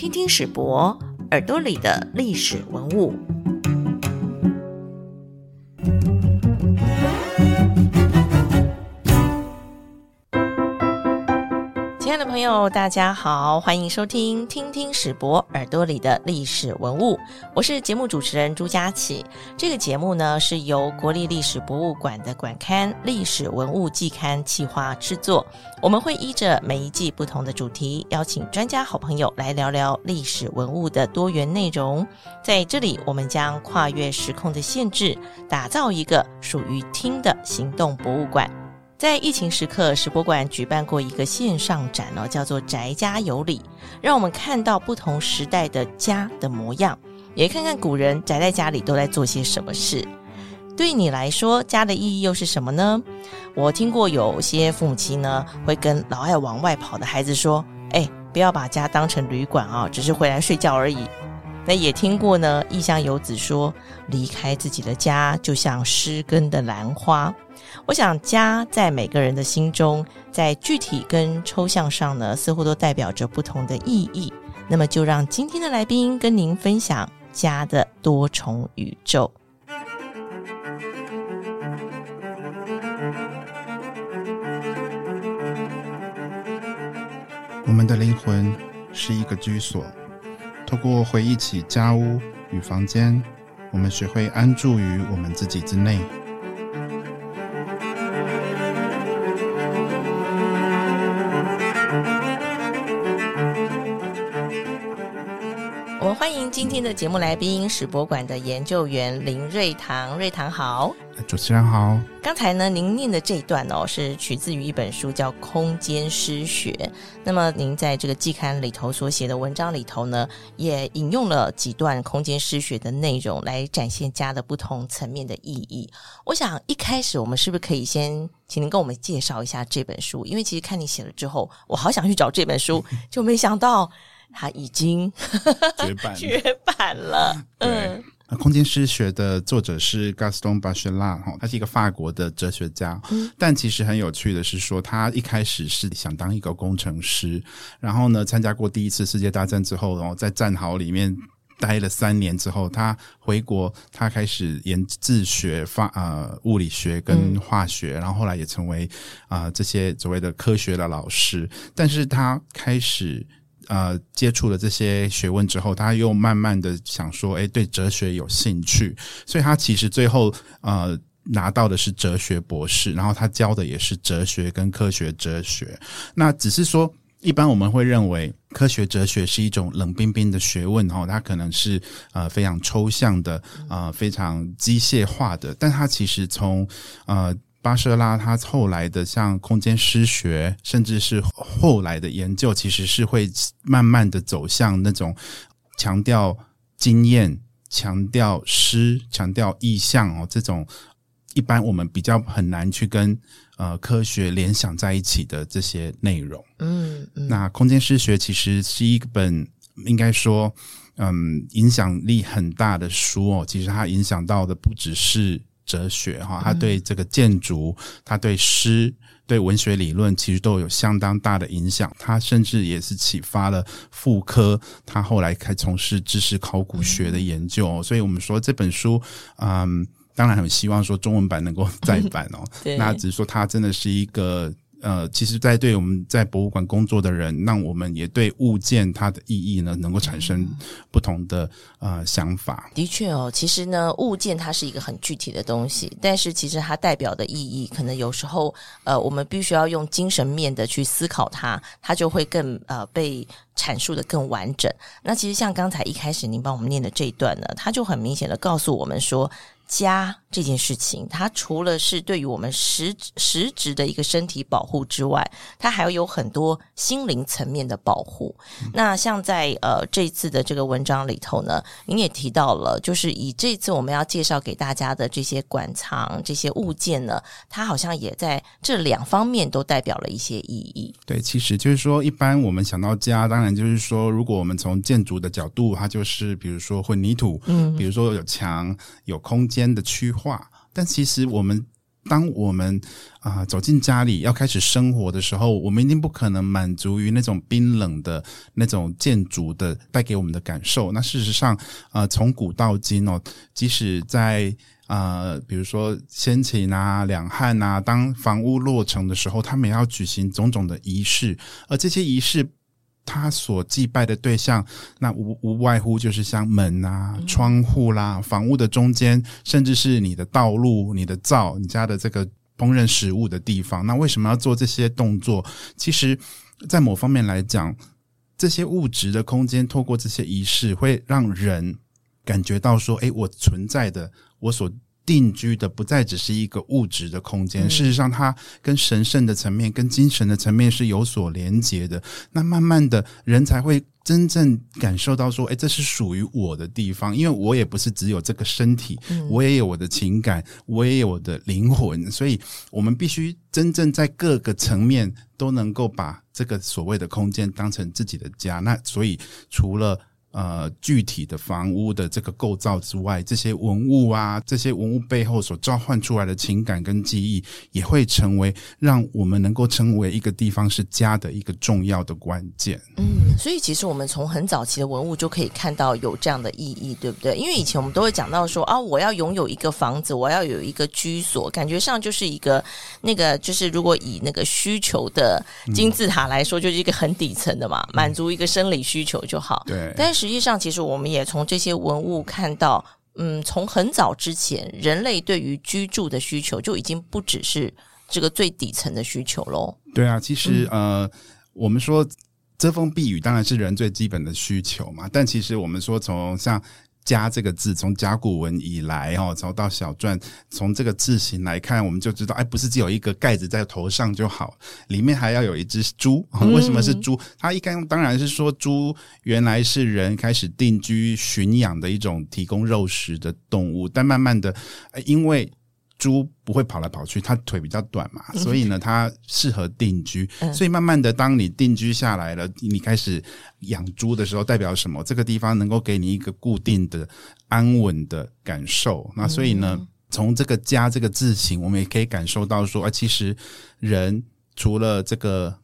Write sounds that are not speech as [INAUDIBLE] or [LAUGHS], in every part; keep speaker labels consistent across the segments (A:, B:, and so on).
A: 听听史博耳朵里的历史文物。朋友，大家好，欢迎收听《听听史博耳朵里的历史文物》，我是节目主持人朱佳琪。这个节目呢是由国立历史博物馆的馆刊《历史文物季刊》企划制作。我们会依着每一季不同的主题，邀请专家好朋友来聊聊历史文物的多元内容。在这里，我们将跨越时空的限制，打造一个属于听的行动博物馆。在疫情时刻，史博馆举办过一个线上展哦，叫做“宅家有礼”，让我们看到不同时代的家的模样，也看看古人宅在家里都在做些什么事。对你来说，家的意义又是什么呢？我听过有些父母亲呢，会跟老爱往外跑的孩子说：“哎，不要把家当成旅馆啊，只是回来睡觉而已。”那也听过呢，异乡游子说：“离开自己的家，就像失根的兰花。”我想，家在每个人的心中，在具体跟抽象上呢，似乎都代表着不同的意义。那么，就让今天的来宾跟您分享家的多重宇宙。
B: 我们的灵魂是一个居所，透过回忆起家屋与房间，我们学会安住于我们自己之内。
A: 天的节目来宾，史博馆的研究员林瑞堂。瑞堂好，
B: 主持人好。
A: 刚才呢，您念的这一段哦，是取自于一本书，叫《空间诗学》。那么，您在这个季刊里头所写的文章里头呢，也引用了几段空间诗学的内容，来展现家的不同层面的意义。我想一开始，我们是不是可以先请您跟我们介绍一下这本书？因为其实看你写了之后，我好想去找这本书，就没想到。它已经
B: 绝版
A: 绝版了。
B: 对，空间诗学的作者是 Gaston Bachelard 哈，他是一个法国的哲学家。但其实很有趣的是，说他一开始是想当一个工程师，然后呢，参加过第一次世界大战之后，然后在战壕里面待了三年之后，他回国，他开始研自学发呃物理学跟化学，然后后来也成为啊这些所谓的科学的老师。但是他开始。呃，接触了这些学问之后，他又慢慢的想说，哎，对哲学有兴趣，所以他其实最后呃拿到的是哲学博士，然后他教的也是哲学跟科学哲学。那只是说，一般我们会认为科学哲学是一种冷冰冰的学问哈，它可能是呃非常抽象的，呃非常机械化的，但它其实从呃。巴舍拉他后来的像空间诗学，甚至是后来的研究，其实是会慢慢的走向那种强调经验、强调诗、强调意象哦，这种一般我们比较很难去跟呃科学联想在一起的这些内容。嗯，那空间诗学其实是一本应该说嗯影响力很大的书哦，其实它影响到的不只是。哲学哈，他对这个建筑，他对诗，对文学理论，其实都有相当大的影响。他甚至也是启发了妇科，他后来开从事知识考古学的研究。所以，我们说这本书，嗯，当然很希望说中文版能够再版哦。[LAUGHS] [LAUGHS] 那只是说，它真的是一个。呃，其实，在对我们在博物馆工作的人，让我们也对物件它的意义呢，能够产生不同的呃想法。
A: 的确哦，其实呢，物件它是一个很具体的东西，但是其实它代表的意义，可能有时候呃，我们必须要用精神面的去思考它，它就会更呃被阐述的更完整。那其实像刚才一开始您帮我们念的这一段呢，它就很明显的告诉我们说。家这件事情，它除了是对于我们实实质的一个身体保护之外，它还要有很多心灵层面的保护。那像在呃这次的这个文章里头呢，您也提到了，就是以这次我们要介绍给大家的这些馆藏、这些物件呢，它好像也在这两方面都代表了一些意义。
B: 对，其实就是说，一般我们想到家，当然就是说，如果我们从建筑的角度，它就是比如说混凝土，嗯，比如说有墙、有空间。间的区划，但其实我们当我们啊走进家里要开始生活的时候，我们一定不可能满足于那种冰冷的那种建筑的带给我们的感受。那事实上，呃，从古到今哦，即使在啊，比如说先秦啊、两汉啊，当房屋落成的时候，他们也要举行种种的仪式，而这些仪式。他所祭拜的对象，那无无外乎就是像门啊、窗户啦、房屋的中间，甚至是你的道路、你的灶、你家的这个烹饪食物的地方。那为什么要做这些动作？其实，在某方面来讲，这些物质的空间，透过这些仪式，会让人感觉到说：“诶，我存在的，我所。”定居的不再只是一个物质的空间，事实上，它跟神圣的层面、跟精神的层面是有所连接的。那慢慢的人才会真正感受到说：“哎，这是属于我的地方。”因为我也不是只有这个身体，我也有我的情感，我也有我的灵魂。所以，我们必须真正在各个层面都能够把这个所谓的空间当成自己的家。那所以，除了呃，具体的房屋的这个构造之外，这些文物啊，这些文物背后所召唤出来的情感跟记忆，也会成为让我们能够成为一个地方是家的一个重要的关键。
A: 嗯，所以其实我们从很早期的文物就可以看到有这样的意义，对不对？因为以前我们都会讲到说啊，我要拥有一个房子，我要有一个居所，感觉上就是一个那个，就是如果以那个需求的金字塔来说，就是一个很底层的嘛，满足一个生理需求就好。
B: 对，
A: 但是。实际上，其实我们也从这些文物看到，嗯，从很早之前，人类对于居住的需求就已经不只是这个最底层的需求喽。
B: 对啊，其实呃，我们说遮风避雨当然是人最基本的需求嘛，但其实我们说从像。家这个字，从甲骨文以来哦，从到小篆，从这个字形来看，我们就知道，哎，不是只有一个盖子在头上就好，里面还要有一只猪。[LAUGHS] 为什么是猪？它一刚当然是说，猪原来是人开始定居驯养的一种提供肉食的动物，但慢慢的，因为。猪不会跑来跑去，它腿比较短嘛，所以呢，它适合定居。所以慢慢的，当你定居下来了，你开始养猪的时候，代表什么？这个地方能够给你一个固定的、安稳的感受。那所以呢，从这个家这个字形，我们也可以感受到说，啊，其实人除了这个。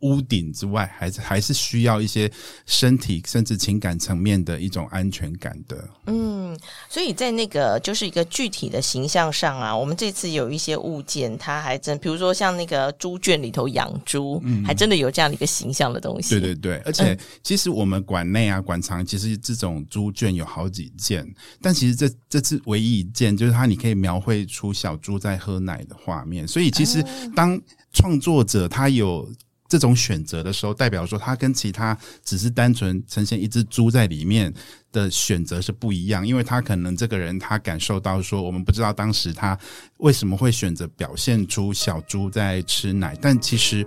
B: 屋顶之外，还是还是需要一些身体甚至情感层面的一种安全感的。
A: 嗯，所以在那个就是一个具体的形象上啊，我们这次有一些物件，它还真，比如说像那个猪圈里头养猪，还真的有这样的一个形象的东西。
B: 对对对，而且其实我们馆内啊、馆藏，其实这种猪圈有好几件，但其实这这次唯一一件就是它，你可以描绘出小猪在喝奶的画面。所以其实当创作者他有。这种选择的时候，代表说他跟其他只是单纯呈现一只猪在里面的选择是不一样，因为他可能这个人他感受到说，我们不知道当时他为什么会选择表现出小猪在吃奶，但其实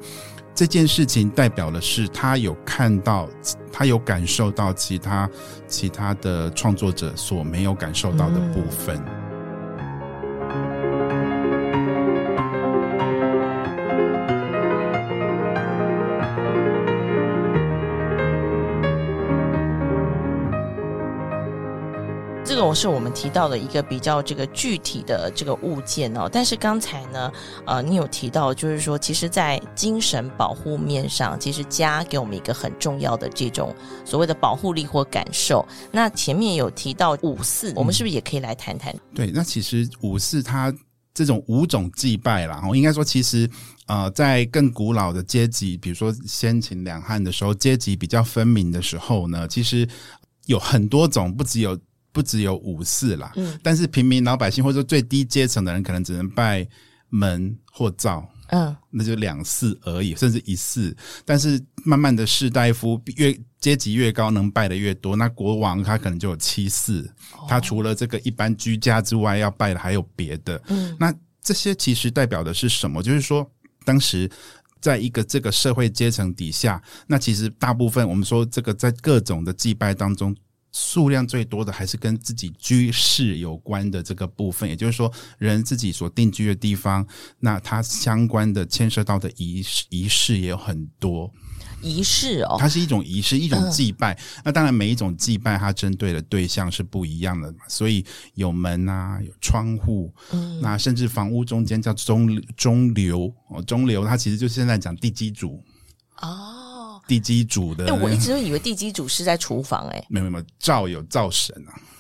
B: 这件事情代表的是他有看到，他有感受到其他其他的创作者所没有感受到的部分。
A: 这个是我们提到的一个比较这个具体的这个物件哦，但是刚才呢，呃，你有提到就是说，其实，在精神保护面上，其实家给我们一个很重要的这种所谓的保护力或感受。那前面有提到五四，我们是不是也可以来谈谈？
B: 对，那其实五四它这种五种祭拜啦，我应该说，其实呃，在更古老的阶级，比如说先秦两汉的时候，阶级比较分明的时候呢，其实有很多种，不只有。不只有五祀啦，嗯，但是平民老百姓或者说最低阶层的人，可能只能拜门或灶，嗯，那就两祀而已，甚至一祀。但是慢慢的士大夫越阶级越高，能拜的越多，那国王他可能就有七祀，他除了这个一般居家之外，要拜的还有别的。嗯，那这些其实代表的是什么？就是说，当时在一个这个社会阶层底下，那其实大部分我们说这个在各种的祭拜当中。数量最多的还是跟自己居室有关的这个部分，也就是说，人自己所定居的地方，那它相关的牵涉到的仪式仪式也有很多。
A: 仪式哦，
B: 它是一种仪式，一种祭拜。那当然，每一种祭拜它针对的对象是不一样的嘛。所以有门啊，有窗户，嗯，那甚至房屋中间叫中中流哦，中流它其实就现在讲地基主哦，地基主的。
A: 哎，我一直都以为地基主是在厨房，哎，
B: 没有没有，灶有灶神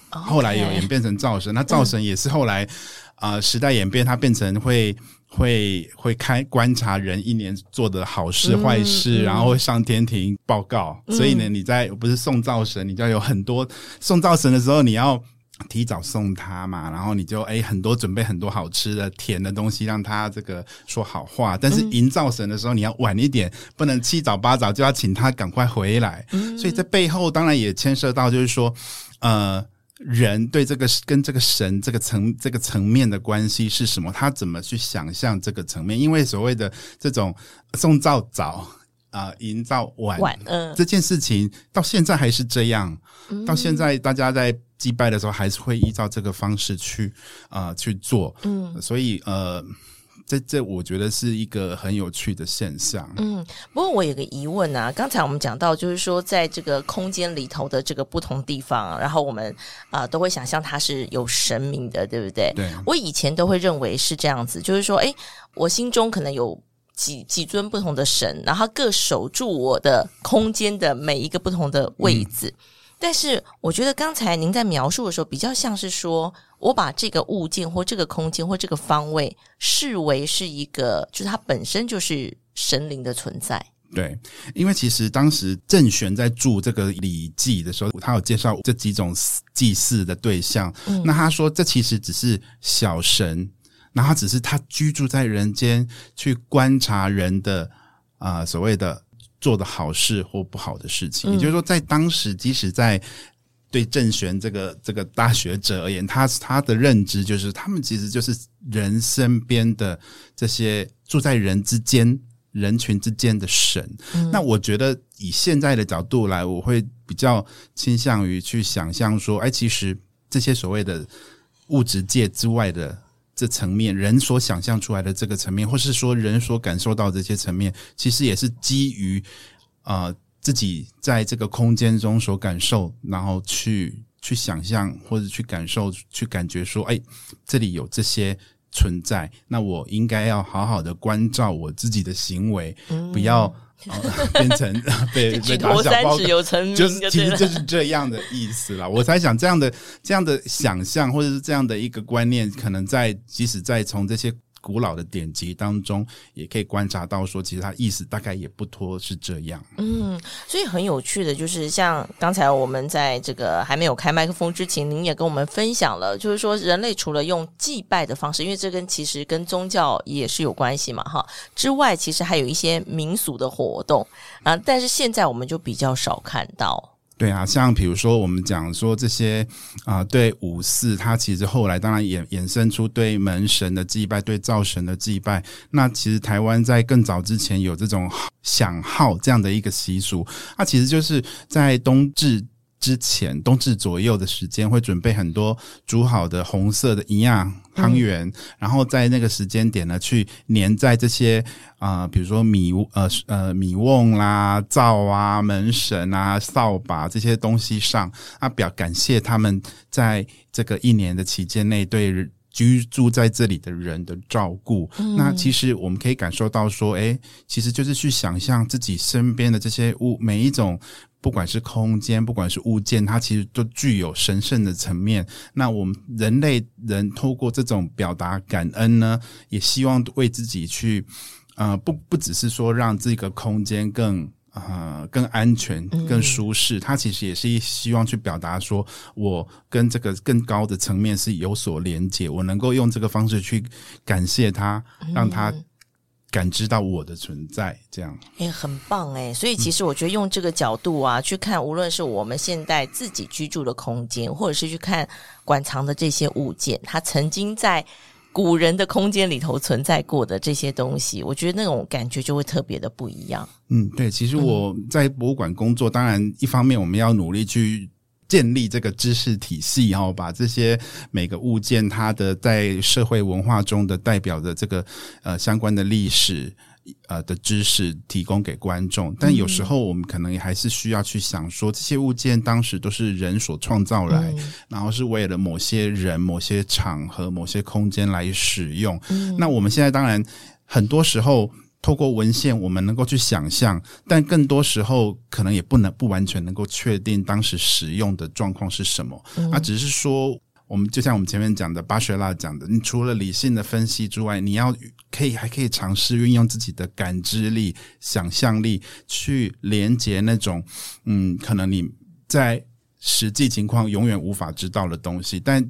B: 啊，后来有演变成灶神。那灶神也是后来啊时代演变，它变成会。会会开观察人一年做的好事坏事，然后会上天庭报告。所以呢，你在不是送灶神，你就要有很多送灶神的时候，你要提早送他嘛。然后你就哎很多准备很多好吃的甜的东西，让他这个说好话。但是营造神的时候，你要晚一点，不能七早八早就要请他赶快回来。所以这背后当然也牵涉到，就是说呃。人对这个跟这个神这个层这个层面的关系是什么？他怎么去想象这个层面？因为所谓的这种送灶早啊，营造晚，呃，这件事情到现在还是这样。到现在大家在祭拜的时候，还是会依照这个方式去啊去做。嗯，所以呃。这这，我觉得是一个很有趣的现象。
A: 嗯，不过我有个疑问啊，刚才我们讲到，就是说，在这个空间里头的这个不同地方，然后我们啊都会想象它是有神明的，对不对？
B: 对。
A: 我以前都会认为是这样子，就是说，哎，我心中可能有几几尊不同的神，然后各守住我的空间的每一个不同的位置。但是，我觉得刚才您在描述的时候，比较像是说。我把这个物件或这个空间或这个方位视为是一个，就是它本身就是神灵的存在。
B: 对，因为其实当时郑玄在注这个《礼记》的时候，他有介绍这几种祭祀的对象。那他说，这其实只是小神，那他只是他居住在人间，去观察人的啊所谓的做的好事或不好的事情。也就是说，在当时，即使在对郑玄这个这个大学者而言，他他的认知就是，他们其实就是人身边的这些住在人之间、人群之间的神。那我觉得以现在的角度来，我会比较倾向于去想象说，哎，其实这些所谓的物质界之外的这层面，人所想象出来的这个层面，或是说人所感受到这些层面，其实也是基于啊。自己在这个空间中所感受，然后去去想象或者去感受、去感觉，说：“哎，这里有这些存在，那我应该要好好的关照我自己的行为，不要变成 [LAUGHS] 被被打小报。”就是其实就是这样的意思啦。我才想这样的这样的想象，或者是这样的一个观念，可能在即使在从这些。古老的典籍当中，也可以观察到说，其实它意思大概也不脱是这样。
A: 嗯，所以很有趣的，就是像刚才我们在这个还没有开麦克风之前，您也跟我们分享了，就是说人类除了用祭拜的方式，因为这跟其实跟宗教也是有关系嘛，哈，之外，其实还有一些民俗的活动啊，但是现在我们就比较少看到。
B: 对啊，像比如说我们讲说这些啊，对五四，它其实后来当然衍衍生出对门神的祭拜，对灶神的祭拜。那其实台湾在更早之前有这种响号这样的一个习俗，那其实就是在冬至。之前冬至左右的时间，会准备很多煮好的红色的营养汤圆，然后在那个时间点呢，去粘在这些啊，比如说米呃呃米瓮啦、灶啊、门神啊、扫把这些东西上，啊表感谢他们在这个一年的期间内对居住在这里的人的照顾。那其实我们可以感受到说，哎，其实就是去想象自己身边的这些物，每一种。不管是空间，不管是物件，它其实都具有神圣的层面。那我们人类人透过这种表达感恩呢，也希望为自己去，呃，不不只是说让这个空间更呃更安全、更舒适，它其实也是希望去表达说，我跟这个更高的层面是有所连接，我能够用这个方式去感谢他，让他。感知到我的存在，这样
A: 哎，很棒哎！所以其实我觉得用这个角度啊，去看无论是我们现在自己居住的空间，或者是去看馆藏的这些物件，它曾经在古人的空间里头存在过的这些东西，我觉得那种感觉就会特别的不一样。
B: 嗯，对，其实我在博物馆工作，当然一方面我们要努力去。建立这个知识体系，然后把这些每个物件它的在社会文化中的代表的这个呃相关的历史呃的知识提供给观众。但有时候我们可能也还是需要去想说，这些物件当时都是人所创造来，然后是为了某些人、某些场合、某些空间来使用。那我们现在当然很多时候。透过文献，我们能够去想象，但更多时候可能也不能不完全能够确定当时使用的状况是什么。啊只是说，我们就像我们前面讲的巴学拉讲的，你除了理性的分析之外，你要可以还可以尝试运用自己的感知力、想象力去连接那种嗯，可能你在实际情况永远无法知道的东西，但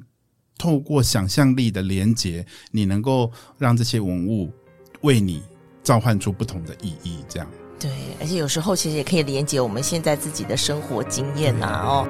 B: 透过想象力的连接，你能够让这些文物为你。召唤出不同的意义，这样
A: 对，而且有时候其实也可以连接我们现在自己的生活经验呐，哦。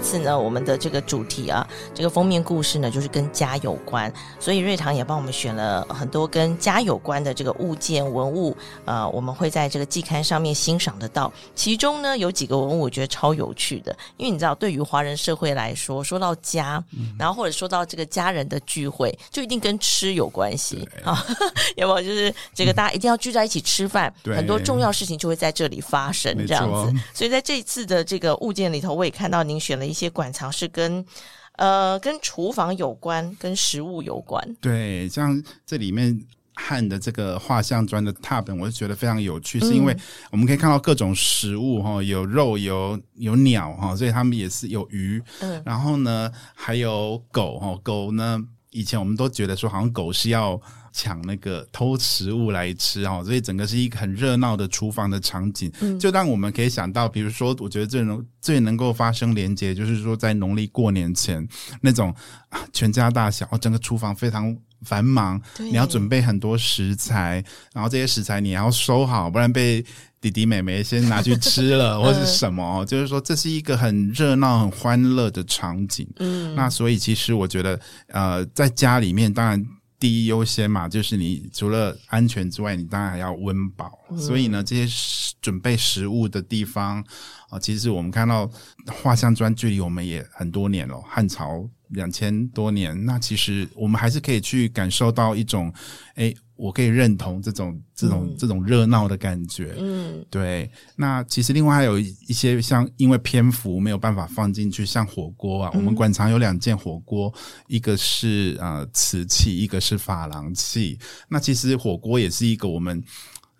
A: 次呢，我们的这个主题啊，这个封面故事呢，就是跟家有关，所以瑞堂也帮我们选了很多跟家有关的这个物件文物，呃，我们会在这个季刊上面欣赏得到。其中呢，有几个文物我觉得超有趣的，因为你知道，对于华人社会来说，说到家，然后或者说到这个家人的聚会，就一定跟吃有关系啊，[LAUGHS] 有没有？就是这个大家一定要聚在一起吃饭，很多重要事情就会在这里发生，这样子。所以在这一次的这个物件里头，我也看到您。选了一些馆藏是跟呃跟厨房有关，跟食物有关。
B: 对，像这里面汉的这个画像砖的拓本，我就觉得非常有趣，是因为我们可以看到各种食物哈，有肉有有鸟哈，所以他们也是有鱼，嗯，然后呢还有狗哈，狗呢以前我们都觉得说好像狗是要。抢那个偷食物来吃哦，所以整个是一个很热闹的厨房的场景，就让我们可以想到，比如说，我觉得最能最能够发生连接，就是说在农历过年前那种全家大小，整个厨房非常繁忙，你要准备很多食材，然后这些食材你要收好，不然被弟弟妹妹先拿去吃了 [LAUGHS] 或是什么，就是说这是一个很热闹、很欢乐的场景。嗯，那所以其实我觉得，呃，在家里面当然。第一优先嘛，就是你除了安全之外，你当然还要温饱。所以呢，这些准备食物的地方啊，其实我们看到画像砖距离我们也很多年了，汉朝两千多年。那其实我们还是可以去感受到一种，哎。我可以认同这种这种这种热闹的感觉，嗯，对。那其实另外还有一些像，因为篇幅没有办法放进去，像火锅啊，我们馆藏有两件火锅，一个是呃瓷器，一个是珐琅器。那其实火锅也是一个我们。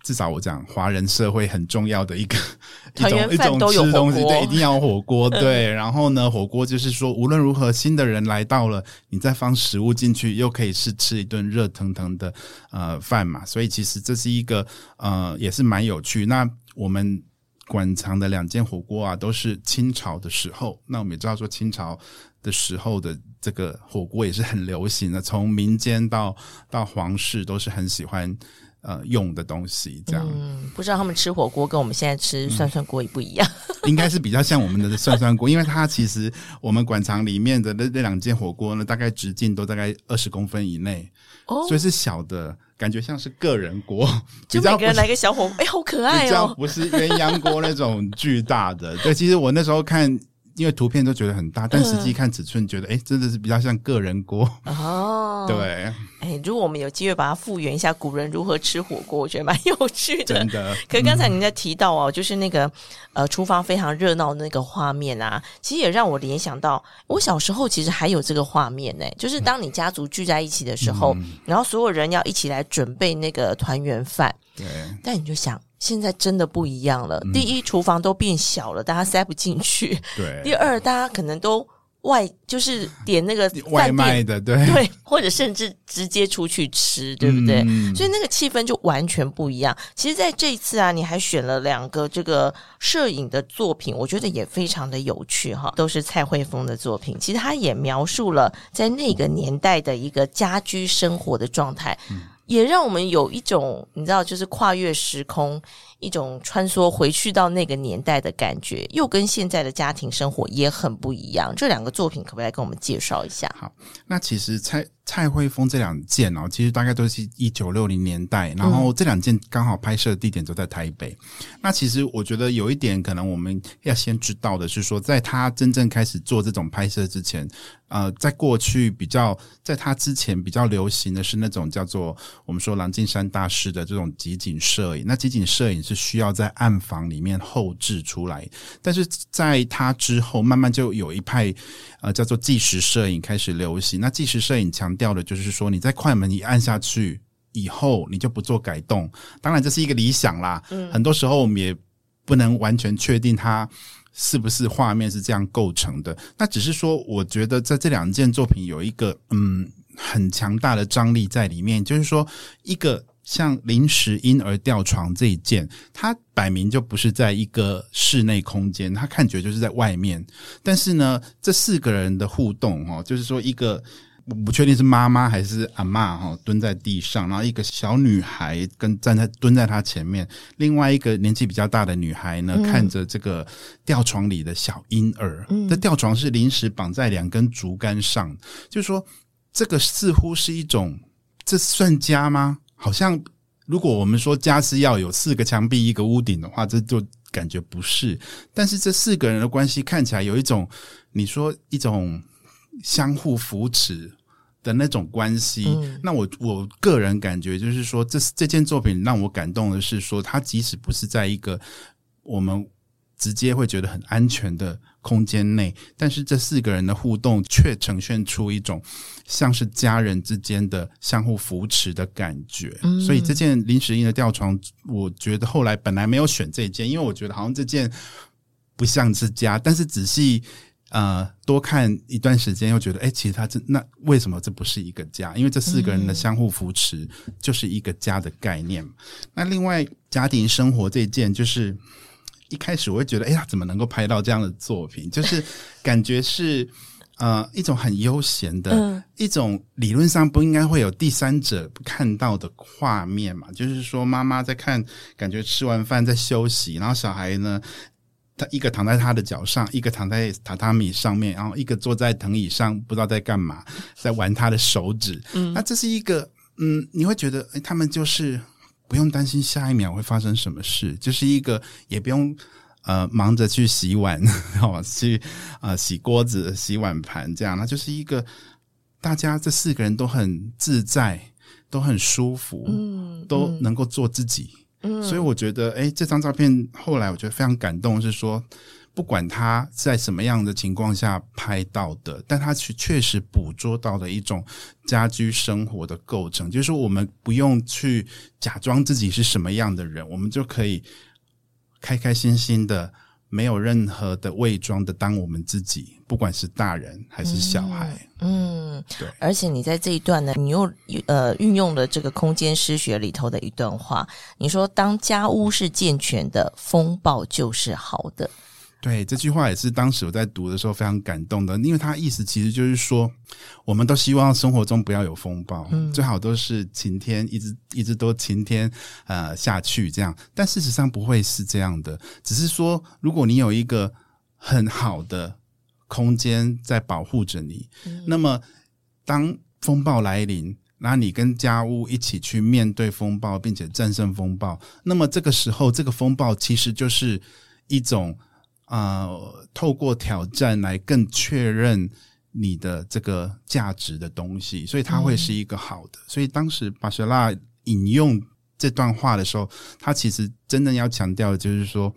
B: 至少我讲，华人社会很重要的一个 [LAUGHS] 一种一种吃东西，对，一定要火锅，[LAUGHS] 对。然后呢，火锅就是说，无论如何，新的人来到了，你再放食物进去，又可以是吃一顿热腾腾的呃饭嘛。所以其实这是一个呃，也是蛮有趣。那我们馆藏的两件火锅啊，都是清朝的时候。那我们也知道说，清朝的时候的这个火锅也是很流行的，从民间到到皇室都是很喜欢。呃，用的东西这样，
A: 嗯，不知道他们吃火锅跟我们现在吃涮涮锅也不一样，[LAUGHS]
B: 应该是比较像我们的涮涮锅，因为它其实我们馆藏里面的那那两件火锅呢，大概直径都大概二十公分以内，哦，所以是小的，感觉像是个人锅，[LAUGHS]
A: 就每个人来个小火，哎，好可爱哦，
B: 不是鸳鸯锅那种巨大的，[LAUGHS] 对，其实我那时候看。因为图片都觉得很大，但实际看尺寸，觉得哎，真的是比较像个人锅。哦。对，
A: 哎，如果我们有机会把它复原一下，古人如何吃火锅，我觉得蛮有趣的。
B: 真的。
A: 可是刚才您在提到哦，就是那个呃，厨房非常热闹的那个画面啊，其实也让我联想到我小时候其实还有这个画面呢，就是当你家族聚在一起的时候，然后所有人要一起来准备那个团圆饭。
B: 对。
A: 但你就想。现在真的不一样了。第一，厨房都变小了，大家塞不进去。
B: 对。
A: 第二，大家可能都外就是点那个 [LAUGHS]
B: 外卖的，对
A: 对，或者甚至直接出去吃，对不对？所以那个气氛就完全不一样。其实，在这一次啊，你还选了两个这个摄影的作品，我觉得也非常的有趣哈，都是蔡慧峰的作品。其实他也描述了在那个年代的一个家居生活的状态。也让我们有一种你知道，就是跨越时空，一种穿梭回去到那个年代的感觉，又跟现在的家庭生活也很不一样。这两个作品可不可以来跟我们介绍一下？
B: 好，那其实蔡蔡慧峰这两件哦，其实大概都是一九六零年代，然后这两件刚好拍摄的地点都在台北。那其实我觉得有一点可能我们要先知道的是说，在他真正开始做这种拍摄之前。呃，在过去比较，在他之前比较流行的是那种叫做我们说蓝金山大师的这种集景摄影。那集景摄影是需要在暗房里面后置出来，但是在他之后，慢慢就有一派呃叫做计时摄影开始流行。那计时摄影强调的就是说，你在快门一按下去以后，你就不做改动。当然这是一个理想啦，嗯，很多时候我们也不能完全确定它。是不是画面是这样构成的？那只是说，我觉得在这两件作品有一个嗯很强大的张力在里面，就是说，一个像临时婴儿吊床这一件，它摆明就不是在一个室内空间，它看起来就是在外面。但是呢，这四个人的互动哦，就是说一个。我不确定是妈妈还是阿妈哈，蹲在地上，然后一个小女孩跟站在蹲在她前面，另外一个年纪比较大的女孩呢，看着这个吊床里的小婴儿。这吊床是临时绑在两根竹竿上，就是说这个似乎是一种，这算家吗？好像如果我们说家是要有四个墙壁一个屋顶的话，这就感觉不是。但是这四个人的关系看起来有一种，你说一种。相互扶持的那种关系，那我我个人感觉就是说，这这件作品让我感动的是说，它即使不是在一个我们直接会觉得很安全的空间内，但是这四个人的互动却呈现出一种像是家人之间的相互扶持的感觉。所以这件临时印的吊床，我觉得后来本来没有选这件，因为我觉得好像这件不像是家，但是仔细。呃，多看一段时间，又觉得，哎，其实他这那为什么这不是一个家？因为这四个人的相互扶持就是一个家的概念。那另外，家庭生活这件，就是一开始我会觉得，哎呀，怎么能够拍到这样的作品？[LAUGHS] 就是感觉是呃一种很悠闲的一种，理论上不应该会有第三者看到的画面嘛？就是说，妈妈在看，感觉吃完饭在休息，然后小孩呢？他一个躺在他的脚上，一个躺在榻榻米上面，然后一个坐在藤椅上，不知道在干嘛，在玩他的手指。嗯，那这是一个，嗯，你会觉得，哎，他们就是不用担心下一秒会发生什么事，就是一个也不用呃忙着去洗碗，[LAUGHS] 哦，去啊洗锅子、洗碗盘这样，那就是一个大家这四个人都很自在，都很舒服，嗯，都能够做自己。所以我觉得，哎，这张照片后来我觉得非常感动，是说不管他在什么样的情况下拍到的，但他确确实捕捉到了一种家居生活的构成，就是说我们不用去假装自己是什么样的人，我们就可以开开心心的。没有任何的伪装的，当我们自己，不管是大人还是小孩，
A: 嗯，对。而且你在这一段呢，你又呃运用了这个空间诗学里头的一段话，你说：“当家屋是健全的，风暴就是好的。”
B: 对这句话也是当时我在读的时候非常感动的，因为他意思其实就是说，我们都希望生活中不要有风暴，最好都是晴天，一直一直都晴天呃下去这样。但事实上不会是这样的，只是说如果你有一个很好的空间在保护着你，那么当风暴来临，那你跟家屋一起去面对风暴，并且战胜风暴，那么这个时候这个风暴其实就是一种。啊，透过挑战来更确认你的这个价值的东西，所以它会是一个好的。所以当时巴舍拉引用这段话的时候，他其实真正要强调的就是说，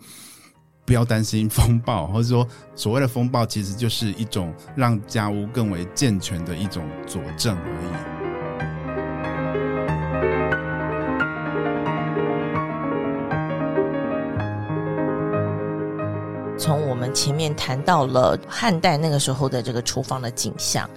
B: 不要担心风暴，或者说所谓的风暴，其实就是一种让家屋更为健全的一种佐证而已。
A: 从我们前面谈到了汉代那个时候的这个厨房的景象，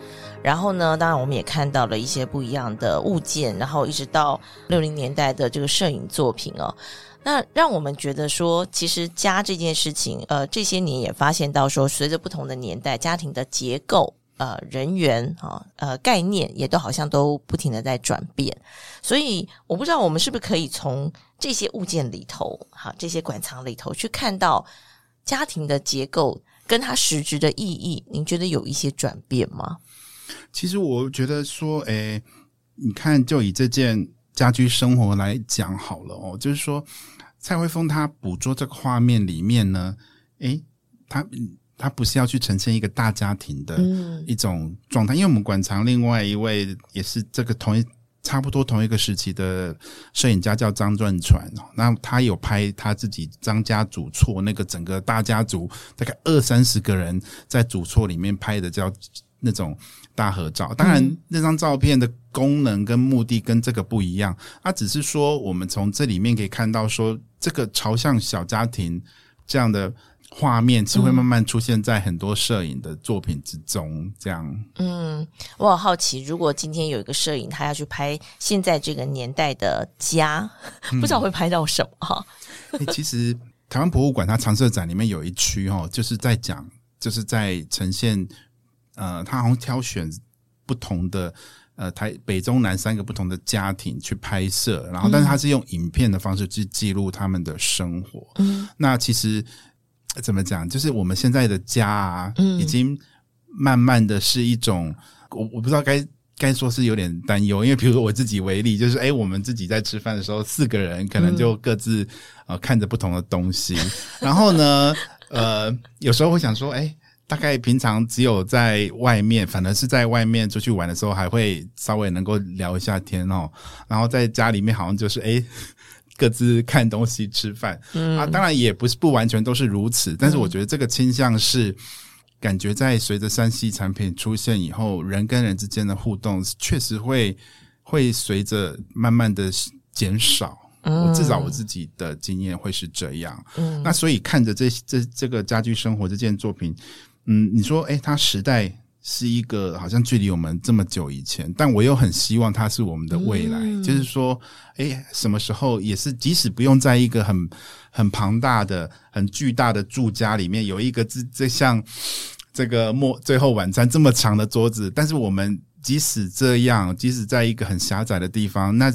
A: 然后呢，当然我们也看到了一些不一样的物件，然后一直到六零年代的这个摄影作品哦，那让我们觉得说，其实家这件事情，呃，这些年也发现到说，随着不同的年代，家庭的结构、呃，人员啊、呃，概念也都好像都不停的在转变，所以我不知道我们是不是可以从这些物件里头，哈，这些馆藏里头去看到。家庭的结构跟它实质的意义，您觉得有一些转变吗？
B: 其实我觉得说，诶，你看，就以这件家居生活来讲好了哦，就是说蔡慧峰他捕捉这个画面里面呢，诶，他他不是要去呈现一个大家庭的一种状态，因为我们馆藏另外一位也是这个同一。差不多同一个时期的摄影家叫张传传，那他有拍他自己张家主厝那个整个大家族大概二三十个人在主厝里面拍的叫那种大合照。当然，那张照片的功能跟目的跟这个不一样，它只是说我们从这里面可以看到说这个朝向小家庭这样的。画面其实会慢慢出现在很多摄影的作品之中，这样。
A: 嗯，我好好奇，如果今天有一个摄影，他要去拍现在这个年代的家，不知道会拍到什么哈？[LAUGHS]
B: 其实台湾博物馆它常设展里面有一区哈，就是在讲，就是在呈现，呃，他好像挑选不同的呃台北中南三个不同的家庭去拍摄，然后但是他是用影片的方式去记录他们的生活。嗯，那其实。怎么讲？就是我们现在的家啊，已经慢慢的是一种，我我不知道该该说是有点担忧，因为比如说我自己为例，就是哎，我们自己在吃饭的时候，四个人可能就各自呃看着不同的东西，[LAUGHS] 然后呢，呃，有时候会想说，哎，大概平常只有在外面，反而是在外面出去玩的时候，还会稍微能够聊一下天哦，然后在家里面好像就是哎。各自看东西、吃饭啊，当然也不是不完全都是如此，但是我觉得这个倾向是感觉在随着三 C 产品出现以后，人跟人之间的互动确实会会随着慢慢的减少。我至少我自己的经验会是这样。嗯那所以看着这这这个家居生活这件作品，嗯，你说，哎，它时代。是一个好像距离我们这么久以前，但我又很希望它是我们的未来。就是说，哎，什么时候也是，即使不用在一个很很庞大的、很巨大的住家里面有一个这这像这个末最后晚餐这么长的桌子，但是我们即使这样，即使在一个很狭窄的地方，那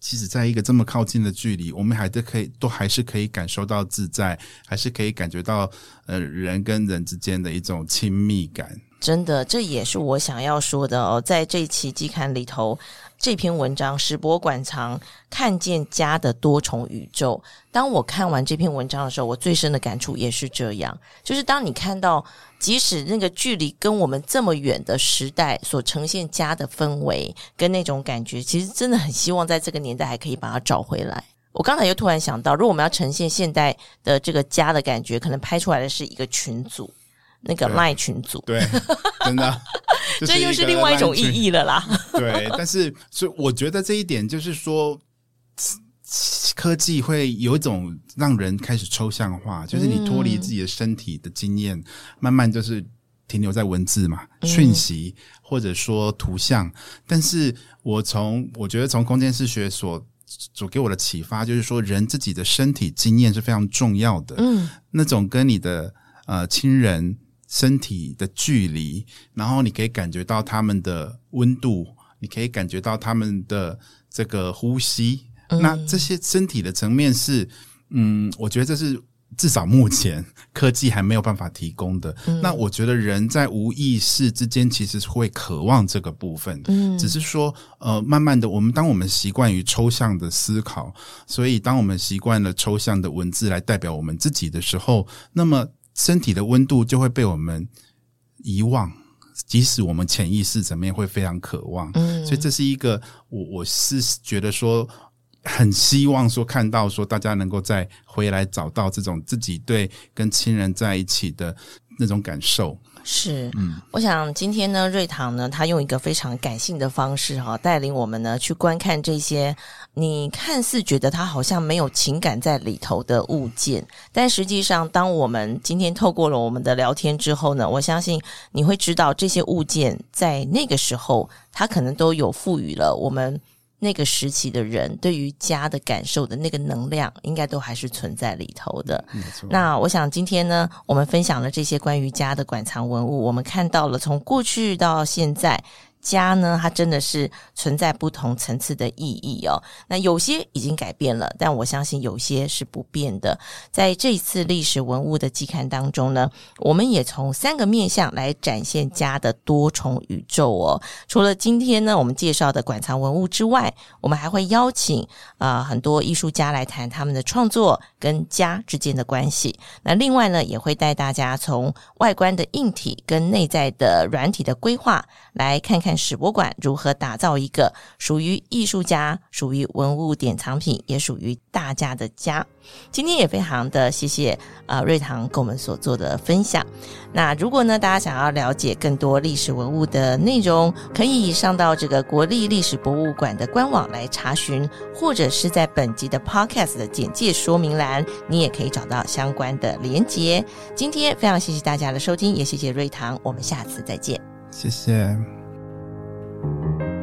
B: 即使在一个这么靠近的距离，我们还是可以都还是可以感受到自在，还是可以感觉到呃人跟人之间的一种亲密感。
A: 真的，这也是我想要说的哦。在这一期季刊里头，这篇文章《石博馆藏看见家的多重宇宙》。当我看完这篇文章的时候，我最深的感触也是这样：，就是当你看到，即使那个距离跟我们这么远的时代所呈现家的氛围跟那种感觉，其实真的很希望在这个年代还可以把它找回来。我刚才又突然想到，如果我们要呈现现代的这个家的感觉，可能拍出来的是一个群组。那个赖群组，
B: 对，真的，[LAUGHS]
A: 这又是另外一种意义了啦。[LAUGHS]
B: 对，但是所以我觉得这一点就是说，科技会有一种让人开始抽象化，就是你脱离自己的身体的经验，慢慢就是停留在文字嘛、讯息或者说图像。但是我从我觉得从空间视学所所给我的启发，就是说人自己的身体经验是非常重要的。嗯，那种跟你的呃亲人。身体的距离，然后你可以感觉到他们的温度，你可以感觉到他们的这个呼吸。那这些身体的层面是，嗯，我觉得这是至少目前科技还没有办法提供的。那我觉得人在无意识之间其实会渴望这个部分，嗯，只是说，呃，慢慢的，我们当我们习惯于抽象的思考，所以当我们习惯了抽象的文字来代表我们自己的时候，那么。身体的温度就会被我们遗忘，即使我们潜意识层面会非常渴望，嗯，所以这是一个我我是觉得说很希望说看到说大家能够再回来找到这种自己对跟亲人在一起的那种感受。
A: 是，嗯，我想今天呢，瑞堂呢，他用一个非常感性的方式哈，带领我们呢去观看这些你看似觉得它好像没有情感在里头的物件，但实际上，当我们今天透过了我们的聊天之后呢，我相信你会知道这些物件在那个时候，它可能都有赋予了我们。那个时期的人对于家的感受的那个能量，应该都还是存在里头的。那我想今天呢，我们分享了这些关于家的馆藏文物，我们看到了从过去到现在家呢，它真的是存在不同层次的意义哦。那有些已经改变了，但我相信有些是不变的。在这次历史文物的季刊当中呢，我们也从三个面向来展现家的多重宇宙哦。除了今天呢，我们介绍的馆藏文物之外，我们还会邀请啊很多艺术家来谈他们的创作跟家之间的关系。那另外呢，也会带大家从外观的硬体跟内在的软体的规划，来看看史博馆如何打造一个属于艺术家、属于文物典藏品，也属于大家的家。今天也非常的谢谢呃瑞堂跟我们所做的分享。那如果呢，大家想要了解更多历史文物的内容，可以上到这个国立历史博物馆的官网来查询，或者是在本集的 Podcast 的简介说明栏，你也可以找到相关的连结。今天非常谢谢大家的收听，也谢谢瑞堂，我们下次再见。
B: 谢谢。thank you